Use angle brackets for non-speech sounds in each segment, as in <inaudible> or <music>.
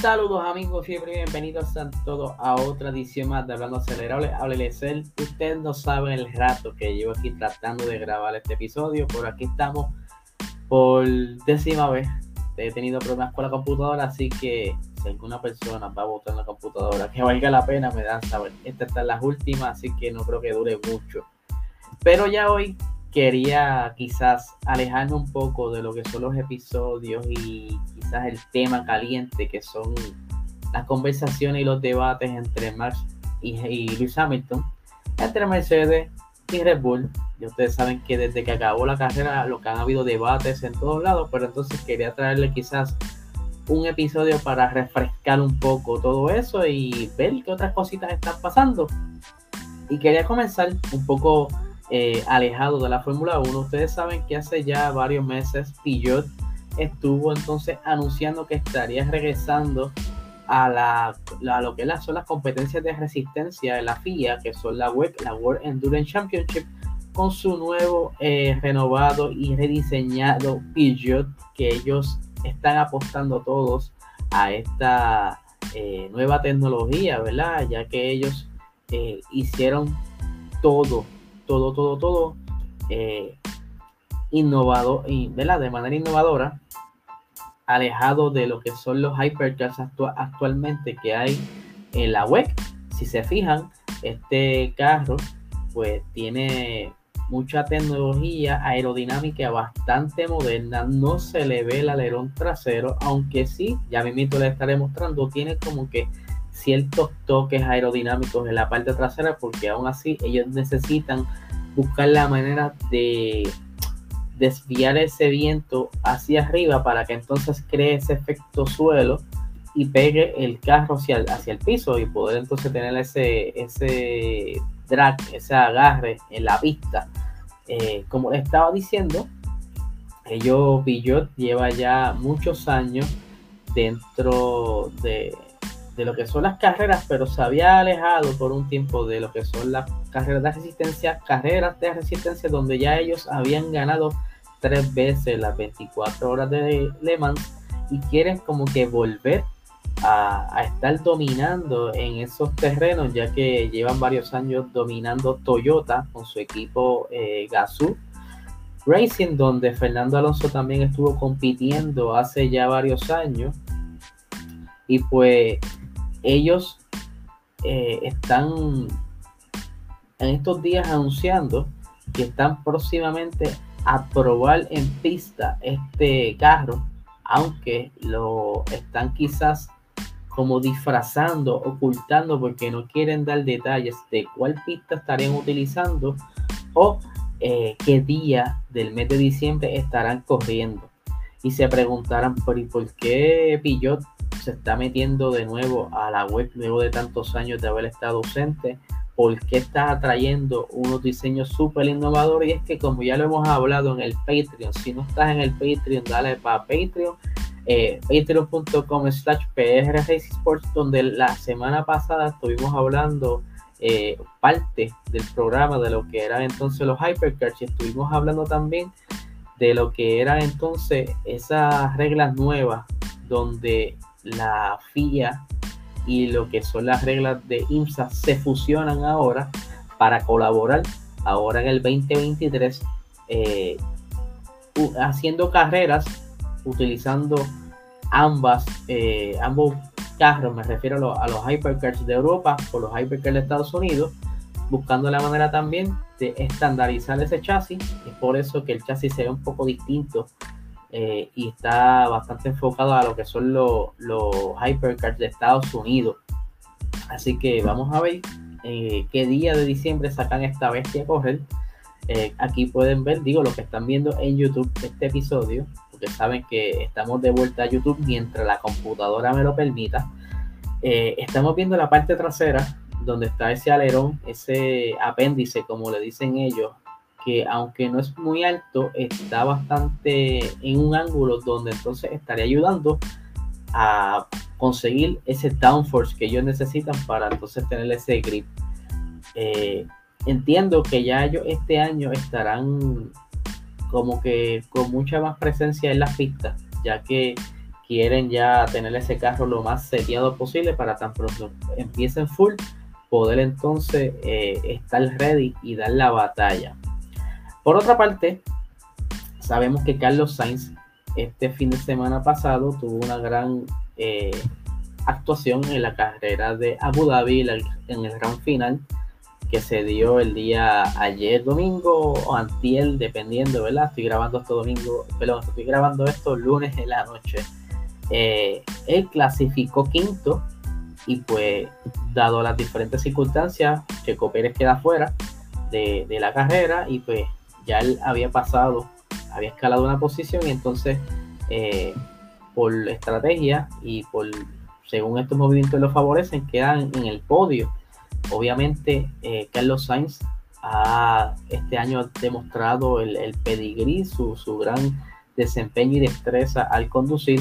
Saludos amigos, siempre bienvenidos a todos a otra edición más de Hablando Acelerable. Háblele ser. Ustedes no saben el rato que llevo aquí tratando de grabar este episodio, pero aquí estamos por décima vez. He tenido problemas con la computadora, así que si alguna persona va a botar la computadora que valga la pena, me dan saber. Estas están las últimas, así que no creo que dure mucho. Pero ya hoy quería quizás alejarme un poco de lo que son los episodios y quizás el tema caliente que son las conversaciones y los debates entre Max y, y Lewis Hamilton, entre Mercedes y Red Bull. Y ustedes saben que desde que acabó la carrera lo que han habido debates en todos lados, pero entonces quería traerle quizás un episodio para refrescar un poco todo eso y ver qué otras cositas están pasando. Y quería comenzar un poco eh, alejado de la Fórmula 1. Ustedes saben que hace ya varios meses Peugeot estuvo entonces anunciando que estaría regresando a, la, lo que son las competencias de resistencia de la FIA, que son la WEC, la World Endurance Championship, con su nuevo eh, renovado y rediseñado Peugeot, que ellos están apostando todos a esta eh, nueva tecnología, ¿verdad? Ya que ellos hicieron todo todo, todo, todo eh, innovado, y, ¿verdad? de manera innovadora, alejado de lo que son los hypercars actualmente que hay en la web. Si se fijan, este carro pues tiene mucha tecnología aerodinámica bastante moderna, no se le ve el alerón trasero, aunque sí, ya mismo le estaré mostrando, tiene como que ciertos toques aerodinámicos en la parte trasera porque aún así ellos necesitan buscar la manera de desviar ese viento hacia arriba para que entonces cree ese efecto suelo y pegue el carro hacia el, hacia el piso y poder entonces tener ese, ese drag, ese agarre en la pista. Eh, como estaba diciendo, ellos Pillot lleva ya muchos años dentro de de lo que son las carreras, pero se había alejado por un tiempo de lo que son las carreras de resistencia, carreras de resistencia donde ya ellos habían ganado tres veces las 24 horas de Le Mans y quieren como que volver a, estar dominando en esos terrenos ya que llevan varios años dominando Toyota con su equipo eh, Gazoo Racing donde Fernando Alonso también estuvo compitiendo hace ya varios años. Y pues ellos eh, están en estos días anunciando que están próximamente a probar en pista este carro, aunque lo están quizás como disfrazando, ocultando porque no quieren dar detalles de cuál pista estarían utilizando o eh, qué día del mes de diciembre estarán corriendo. Y se preguntarán, ¿por, ¿por qué Pillot se está metiendo de nuevo a la web luego de tantos años de haber estado ausente, porque está atrayendo unos diseños súper innovadores y es que como ya lo hemos hablado en el Patreon, si no estás en el Patreon, dale para Patreon, eh, patreon.com slash Sports, donde la semana pasada estuvimos hablando eh, parte del programa de lo que eran entonces los Hypercars y estuvimos hablando también de lo que eran entonces esas reglas nuevas donde la FIA y lo que son las reglas de IMSA se fusionan ahora para colaborar ahora en el 2023 eh, haciendo carreras utilizando ambas eh, ambos carros me refiero a, los hypercars de Europa o los hypercars de Estados Unidos buscando la manera también de estandarizar ese chasis. Es por eso que el chasis se ve un poco distinto eh, y está bastante enfocado a lo que son los, los hypercars de Estados Unidos. Así que vamos a ver eh, qué día de diciembre sacan esta bestia a correr. Eh, aquí pueden ver, digo, lo que están viendo en YouTube este episodio, porque saben que estamos de vuelta a YouTube mientras la computadora me lo permita. estamos viendo la parte trasera donde está ese alerón, ese apéndice, como le dicen ellos, que aunque no es muy alto, está bastante en un ángulo donde entonces estaría ayudando a conseguir ese downforce que ellos necesitan para entonces tener ese grip. Eh, entiendo que ya ellos este año estarán como que con mucha más presencia en las pistas, ya que quieren ya tener ese carro lo más seteado posible para tan pronto empiecen full, poder entonces eh, estar ready y dar la batalla. Por otra parte, sabemos que Carlos Sainz este fin de semana pasado tuvo una gran eh, actuación en la carrera de Abu Dhabi en el gran final que se dio el día ayer domingo o antiel, dependiendo, ¿verdad? Estoy grabando esto domingo, perdón, estoy grabando esto lunes en la noche. Eh, él clasificó quinto y pues dado las diferentes circunstancias, Checo Pérez queda fuera de, la carrera y pues ya él había pasado, había escalado una posición y entonces eh, por estrategia y por según estos movimientos lo favorecen, quedan en el podio. Obviamente eh, Carlos Sainz ha este año ha demostrado el, el pedigrí, su, su gran desempeño y destreza al conducir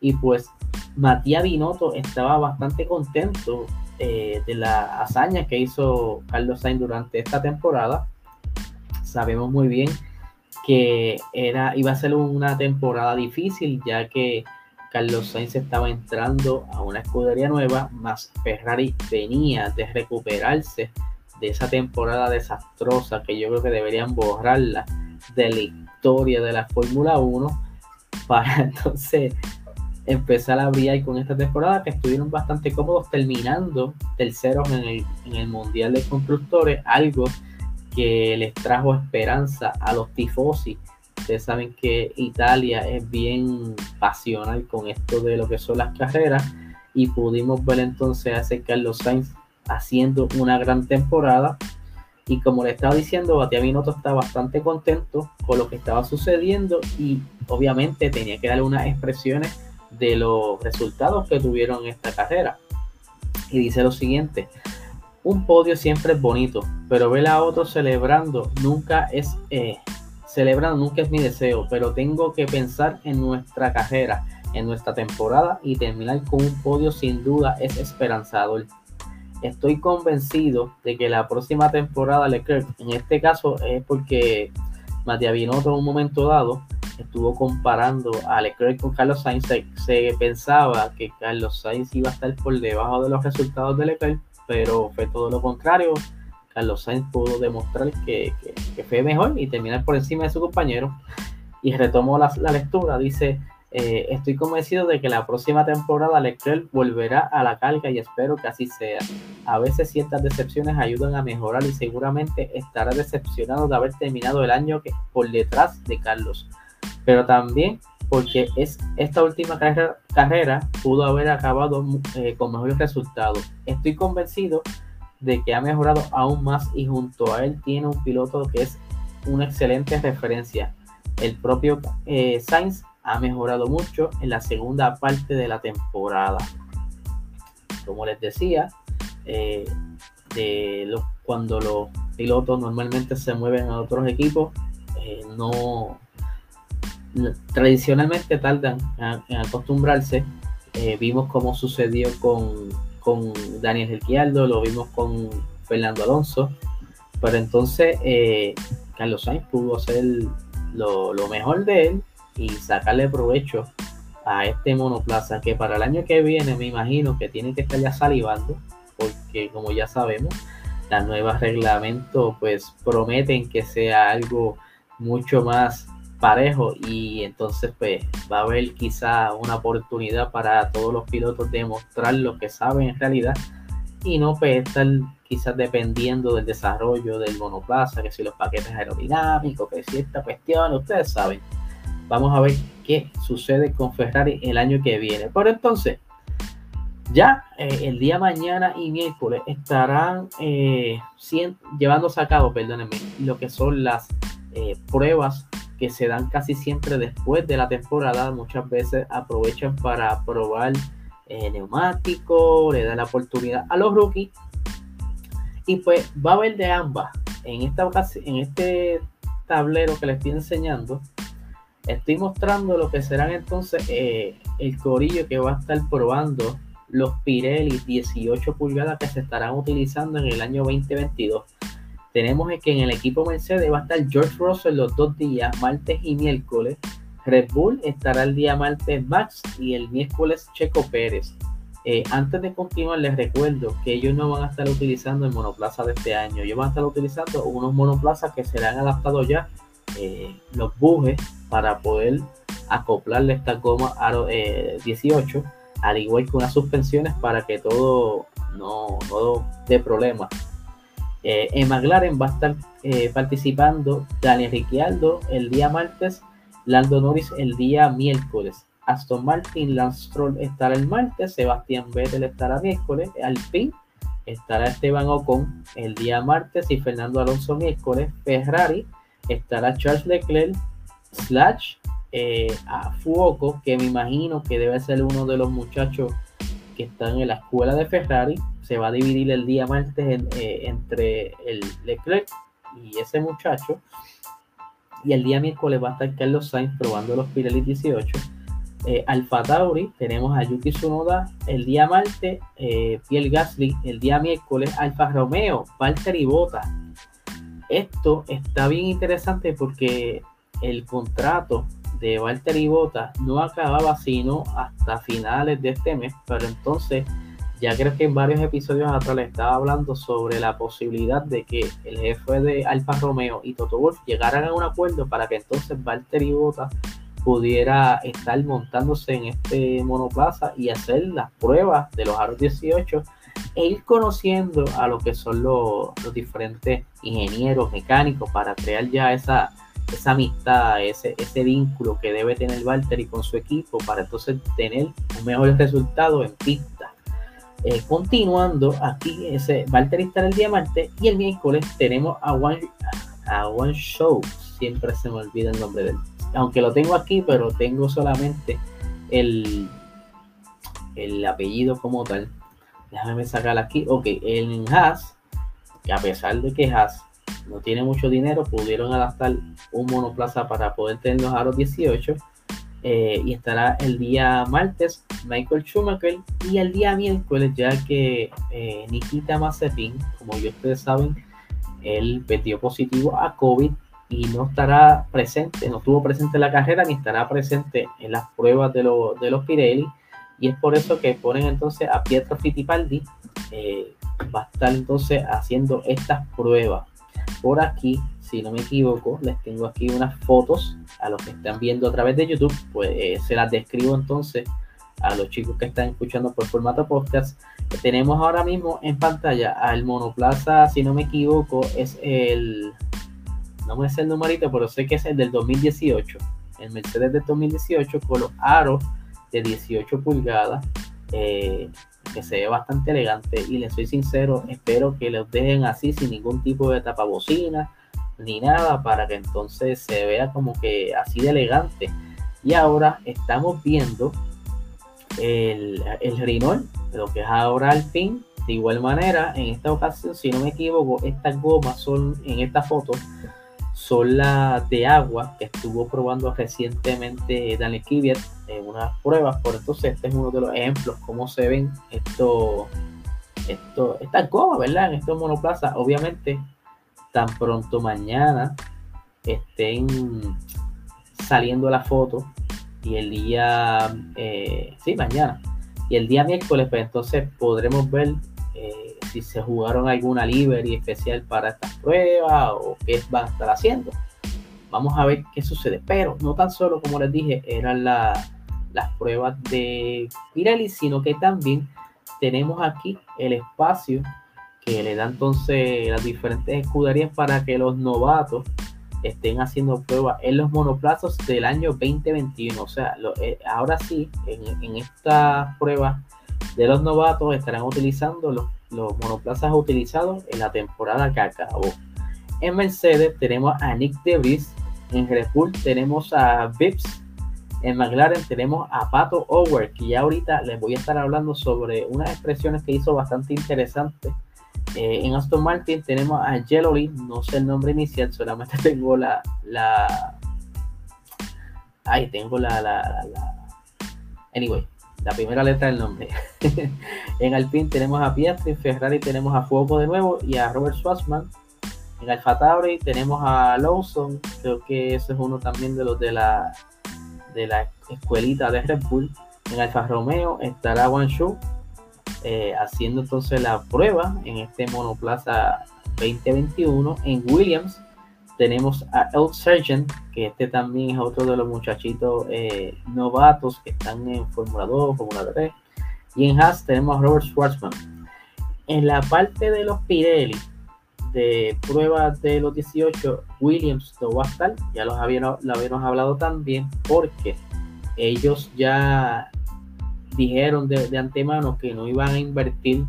y pues Matías Binotto estaba bastante contento eh, de la hazaña que hizo Carlos Sainz durante esta temporada. Sabemos muy bien que era, iba a ser una temporada difícil, ya que Carlos Sainz estaba entrando a una escudería nueva, más Ferrari venía de recuperarse de esa temporada desastrosa que yo creo que deberían borrarla de la historia de la Fórmula 1 para <laughs> entonces empezar a brillar con esta temporada que estuvieron bastante cómodos terminando terceros en el, en el Mundial de Constructores, algo que les trajo esperanza a los tifosi. Ustedes saben que Italia es bien pasional con esto de lo que son las carreras y pudimos ver entonces a Carlos Sainz haciendo una gran temporada y como le estaba diciendo, Batia Binotto está bastante contento con lo que estaba sucediendo y obviamente tenía que darle unas expresiones de los resultados que tuvieron en esta carrera. Y dice lo siguiente, un podio siempre es bonito, pero ver a otros celebrando nunca es, eh, celebrando nunca es mi deseo, pero tengo que pensar en nuestra carrera, en nuestra temporada y terminar con un podio sin duda es esperanzador. Estoy convencido de que la próxima temporada Leclerc, en este caso es porque Matías Binotto en un momento dado estuvo comparando a Leclerc con Carlos Sainz, se, pensaba que Carlos Sainz iba a estar por debajo de los resultados de Leclerc, pero fue todo lo contrario. Carlos Sainz pudo demostrar que, fue mejor y terminar por encima de su compañero. Y retomó la, lectura, dice, eh, estoy convencido de que la próxima temporada Leclerc volverá a la carga y espero que así sea. A veces ciertas decepciones ayudan a mejorar y seguramente estará decepcionado de haber terminado el año por detrás de Carlos pero también porque es esta última carrera, pudo haber acabado eh, con mejores resultados. Estoy convencido de que ha mejorado aún más y junto a él tiene un piloto que es una excelente referencia. El propio eh, Sainz ha mejorado mucho en la segunda parte de la temporada. Como les decía, eh, de cuando los pilotos normalmente se mueven a otros equipos, no, tradicionalmente tardan en acostumbrarse. Eh, vimos cómo sucedió con, con Daniel Ricciardo, lo vimos con Fernando Alonso, pero entonces eh, Carlos Sainz pudo hacer lo, mejor de él y sacarle provecho a este monoplaza que para el año que viene me imagino que tiene que estar ya salivando porque como ya sabemos las nuevas reglamentos pues prometen que sea algo mucho más parejo y entonces pues va a haber quizá una oportunidad para todos los pilotos de mostrar lo que saben en realidad y no pues estar quizás dependiendo del desarrollo del monoplaza, que si los paquetes aerodinámicos, que si esta cuestión, ustedes saben. Vamos a ver qué sucede con Ferrari el año que viene. Por entonces, ya eh, el día mañana y miércoles estarán eh, llevándose a cabo, perdónenme, lo que son las eh, pruebas que se dan casi siempre después de la temporada. Muchas veces aprovechan para probar eh, neumático, le dan la oportunidad a los rookies. Y pues va a haber de ambas. En, esta en este tablero que les estoy enseñando, estoy mostrando lo que serán entonces eh, el corillo que va a estar probando los Pirelli 18 pulgadas que se estarán utilizando en el año 2022 tenemos que en el equipo Mercedes va a estar George Russell los dos días, martes y miércoles, Red Bull estará el día martes Max y el miércoles Checo Pérez. Eh, antes de continuar, les recuerdo que ellos no van a estar utilizando el monoplaza de este año. Ellos van a estar utilizando unos monoplazas que serán adaptados ya, eh, los bujes, para poder acoplarle esta goma aro 18, al igual que unas suspensiones para que todo no, no dé problemas. Eh, en McLaren va a estar eh, participando Daniel Ricciardo el día martes, Lando Norris el día miércoles, Aston Martin, Lance Stroll estará el martes, Sebastián Vettel estará miércoles, Alpine estará Esteban Ocon el día martes y Fernando Alonso miércoles, Ferrari estará Charles Leclerc, Slash eh, a Fuoco, que me imagino que debe ser uno de los muchachos que están en la escuela de Ferrari, se va a dividir el día martes eh, entre el Leclerc y ese muchacho. Y el día miércoles va a estar Carlos Sainz probando los Pirelli 18. Eh, Alfa Tauri, tenemos a Yuki Tsunoda el día martes, eh, Pierre Gasly el día miércoles, Alfa Romeo, Valtteri Bota. Esto está bien interesante porque el contrato de Valtteri Bota no acababa sino hasta finales de este mes, pero entonces ya creo que en varios episodios atrás le estaba hablando sobre la posibilidad de que el jefe de Alfa Romeo y Toto Wolf llegaran a un acuerdo para que entonces Valtteri Bota pudiera estar montándose en este monoplaza y hacer las pruebas de los aros 18 e ir conociendo a lo que son los, diferentes ingenieros mecánicos para crear ya esa, esa amistad, ese, ese vínculo que debe tener Valtteri con su equipo para entonces tener un mejor resultado en pista. Eh, continuando, aquí ese Valtteri está el día martes y el miércoles tenemos a One, a One Show. Siempre se me olvida el nombre de él. Aunque lo tengo aquí, pero tengo solamente el, el apellido como tal. Déjame sacar aquí. Ok, el Haas, que a pesar de que Haas no tiene mucho dinero, pudieron adaptar un monoplaza para poder tener los aros 18 eh, y estará el día martes Michael Schumacher y el día miércoles ya que eh, Nikita Mazepin, como ya ustedes saben, él perdió positivo a COVID y no estará presente, no estuvo presente en la carrera ni estará presente en las pruebas de, de los Pirelli. Y es por eso que ponen entonces a Pietro Fittipaldi eh, va a estar entonces haciendo estas pruebas. Por aquí si no me equivoco, les tengo aquí unas fotos a los que están viendo a través de YouTube, pues eh, se las describo entonces a los chicos que están escuchando por formato podcast. Tenemos ahora mismo en pantalla al monoplaza, si no me equivoco, es el, no me sé el numerito, pero sé que es el del 2018, el Mercedes del 2018 con los aros de 18 pulgadas. Eh, que se ve bastante elegante y les soy sincero, espero que los dejen así sin ningún tipo de tapabocina ni nada para que entonces se vea como que así de elegante. Y ahora estamos viendo el, el Rinol, lo que es ahora al fin. De igual manera, en esta ocasión, si no me equivoco, estas gomas son, en esta foto, son las de agua que estuvo probando recientemente Daniel Kiviat en unas pruebas. Por entonces, este es uno de los ejemplos, cómo se ven estos, esto, estas gomas, ¿verdad? En estos monoplazas. Obviamente, tan pronto mañana estén saliendo la foto y el día, eh, sí, mañana, y el día miércoles, pues entonces podremos ver eh, si se jugaron alguna livery especial para estas pruebas o qué van a estar haciendo. Vamos a ver qué sucede. Pero no tan solo, como les dije, eran las pruebas de Pirelli, sino que también tenemos aquí el espacio que le da entonces las diferentes escuderías para que los novatos estén haciendo pruebas en los monoplazos del año 2021. O sea, eh, ahora sí, en, estas pruebas de los novatos estarán utilizando los, monoplazas utilizados en la temporada que acabó. En Mercedes tenemos a Nick DeVries, en Red Bull tenemos a Vips, en McLaren tenemos a Pato Ower, que ya ahorita les voy a estar hablando sobre unas expresiones que hizo bastante interesantes eh, en Aston Martin tenemos a Jelly, no sé el nombre inicial, solamente <laughs> tengo la. la ahí tengo la, la, Anyway, la primera letra del nombre. <laughs> en Alpine tenemos a Piastri, en Ferrari tenemos a Fuego de nuevo y a Robert Schwarzman. En Alfa Tauri tenemos a Lawson, creo que ese es uno también de los de la de la escuelita de Red Bull. En Alfa Romeo estará Guangzhou eh, haciendo entonces la prueba en este monoplaza 2021. En Williams tenemos a El Sargent, que este también es otro de los muchachitos eh, novatos que están en Fórmula 2, Fórmula 3. Y en Haas tenemos a Robert Schwarzman. En la parte de los Pirelli, de pruebas de los 18, Williams no va ya los habíamos, lo habíamos hablado también, porque ellos ya dijeron de, de, antemano que no iban a invertir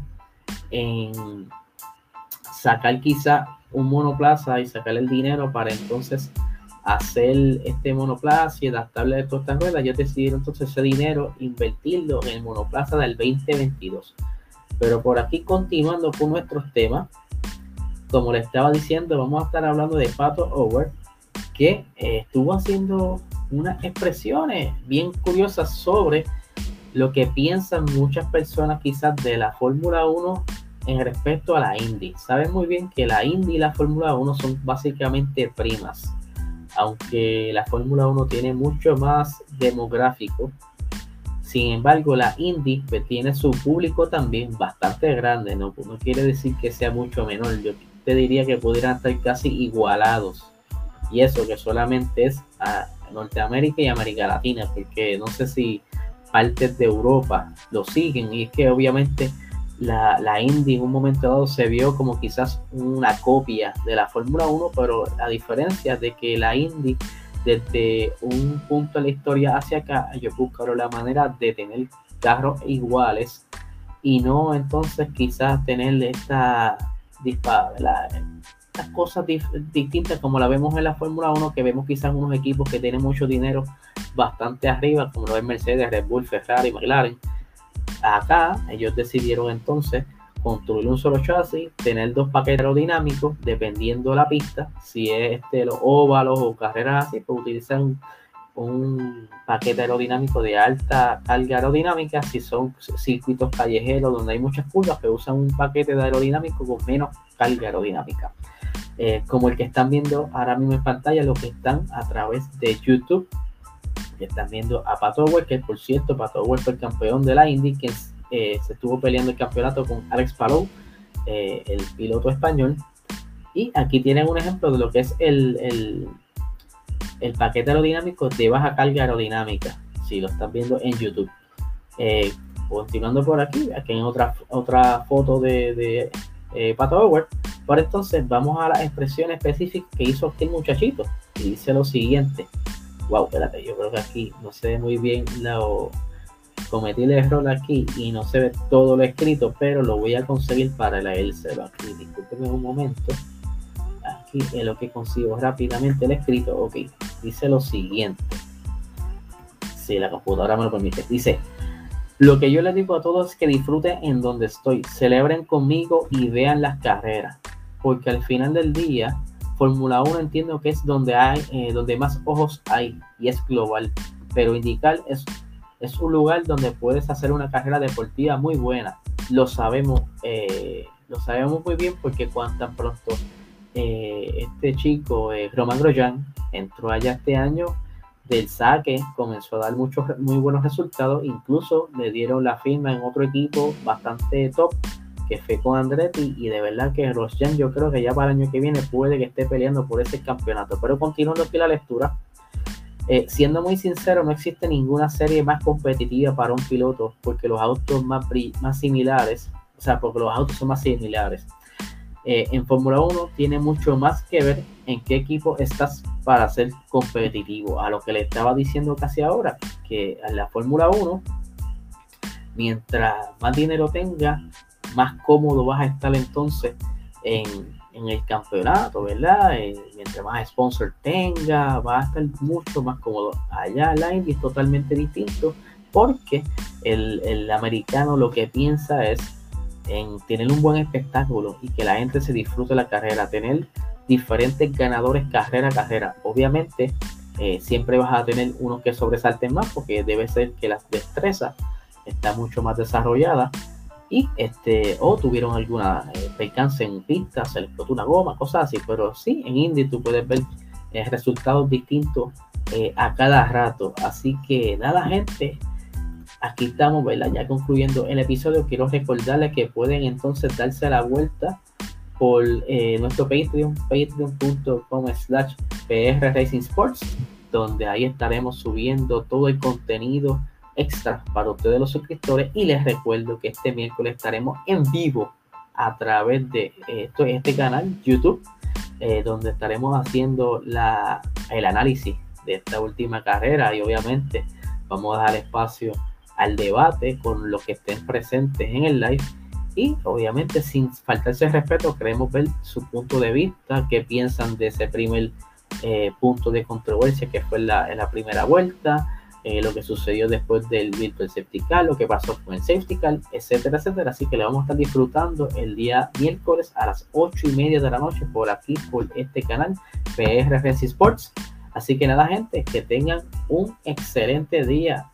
en sacar quizá un monoplaza y sacar el dinero para entonces hacer este monoplaza y adaptarle a todas estas ruedas. Ellos decidieron entonces ese dinero invertirlo en el monoplaza del 2022. Pero por aquí continuando con nuestros temas, como le estaba diciendo, vamos a estar hablando de Pato Over, que eh, estuvo haciendo unas expresiones bien curiosas sobre lo que piensan muchas personas quizás de la Fórmula 1 en respecto a la Indy. Saben muy bien que la Indy y la Fórmula 1 son básicamente primas, aunque la Fórmula 1 tiene mucho más demográfico. Sin embargo, la Indy pues, tiene su público también bastante grande, ¿no? no quiere decir que sea mucho menor. Yo te diría que pudieran estar casi igualados. Y eso que solamente es a Norteamérica y América Latina, porque no sé si partes de Europa lo siguen. Y es que obviamente la, la Indy en un momento dado se vio como quizás una copia de la Fórmula 1, pero a diferencia de que la Indy desde un punto de la historia hacia acá, yo buscaron la manera de tener carros iguales y no entonces quizás tener esta estas cosas distintas como la vemos en la Fórmula 1, que vemos quizás unos equipos que tienen mucho dinero bastante arriba, como lo es Mercedes, Red Bull, Ferrari, McLaren, Acá ellos decidieron entonces construir un solo chasis, tener dos paquetes aerodinámicos, dependiendo de la pista, si es este, los óvalos o carreras así, pues utilizan un paquete aerodinámico de alta carga aerodinámica, si son circuitos callejeros donde hay muchas curvas, pues usan un paquete de aerodinámico con menos carga aerodinámica. Eh, como el que están viendo ahora mismo en pantalla, los que están a través de YouTube están viendo a Pato que por cierto, Pato fue el campeón de la Indy, que eh, se estuvo peleando el campeonato con Alex Palou, eh, el piloto español. Y aquí tienen un ejemplo de lo que es el, el, paquete aerodinámico de baja carga aerodinámica, si lo están viendo en YouTube. Continuando por aquí, aquí en otra, otra foto de, de Pato Howard. Por entonces vamos a la expresión específica que hizo este muchachito. Y dice lo siguiente wow, espérate, yo creo que aquí no se ve muy bien lo cometí el error aquí y no se ve todo lo escrito, pero lo voy a conseguir para leérselo aquí. Discúlpeme un momento. Aquí es lo que consigo rápidamente el escrito. Ok, dice lo siguiente. Si la computadora me lo permite. Dice, lo que yo les digo a todos es que disfruten en donde estoy, celebren conmigo y vean las carreras, porque al final del día Fórmula 1 entiendo que es donde hay, eh, donde más ojos hay y es global, pero indicar es, es un lugar donde puedes hacer una carrera deportiva muy buena. Lo sabemos, eh, lo sabemos muy bien porque cuando tan pronto eh, este chico, Roman Grosjean, entró allá este año del saque, comenzó a dar muchos muy buenos resultados, incluso le dieron la firma en otro equipo bastante top que fue con Andretti y de verdad que Rosjan yo creo que ya para el año que viene puede que esté peleando por ese campeonato. Pero continuando aquí la lectura, eh, siendo muy sincero, no existe ninguna serie más competitiva para un piloto porque los autos más, similares, o sea, porque los autos son más similares. Eh, en Fórmula 1 tiene mucho más que ver en qué equipo estás para ser competitivo. A lo que le estaba diciendo casi ahora, que en la Fórmula 1, mientras más dinero tenga, más cómodo vas a estar entonces en, el campeonato, ¿verdad? Eh, mientras más sponsor tenga, va a estar mucho más cómodo. Allá la Indy es totalmente distinto porque el, americano lo que piensa es en tener un buen espectáculo y que la gente se disfrute la carrera, tener diferentes ganadores carrera a carrera. Obviamente, eh, siempre vas a tener unos que sobresalten más porque debe ser que la destreza está mucho más desarrollada y este o tuvieron alguna eh, percance en pista, se les explotó una goma, cosas así, pero sí, en Indy tú puedes ver eh, resultados distintos eh, a cada rato. Así que nada, gente. Aquí estamos, ¿verdad? Ya concluyendo el episodio, quiero recordarles que pueden entonces darse la vuelta por eh, nuestro Patreon, patreon.com slash PR Racing Sports, donde ahí estaremos subiendo todo el contenido extra para ustedes los suscriptores y les recuerdo que este miércoles estaremos en vivo a través de esto, este canal YouTube, eh, donde estaremos haciendo la, el análisis de esta última carrera y obviamente vamos a dar espacio al debate con los que estén presentes en el live. Y obviamente sin faltarse el respeto queremos ver su punto de vista, qué piensan de ese primer eh, punto de controversia que fue la, en la primera vuelta, eh, lo que sucedió después del virtual safety lo que pasó con el safety car, etcétera, etcétera. Así que le vamos a estar disfrutando el día miércoles a las 8 y media de la noche por aquí, por este canal, PR Racing Sports. Así que nada, gente, que tengan un excelente día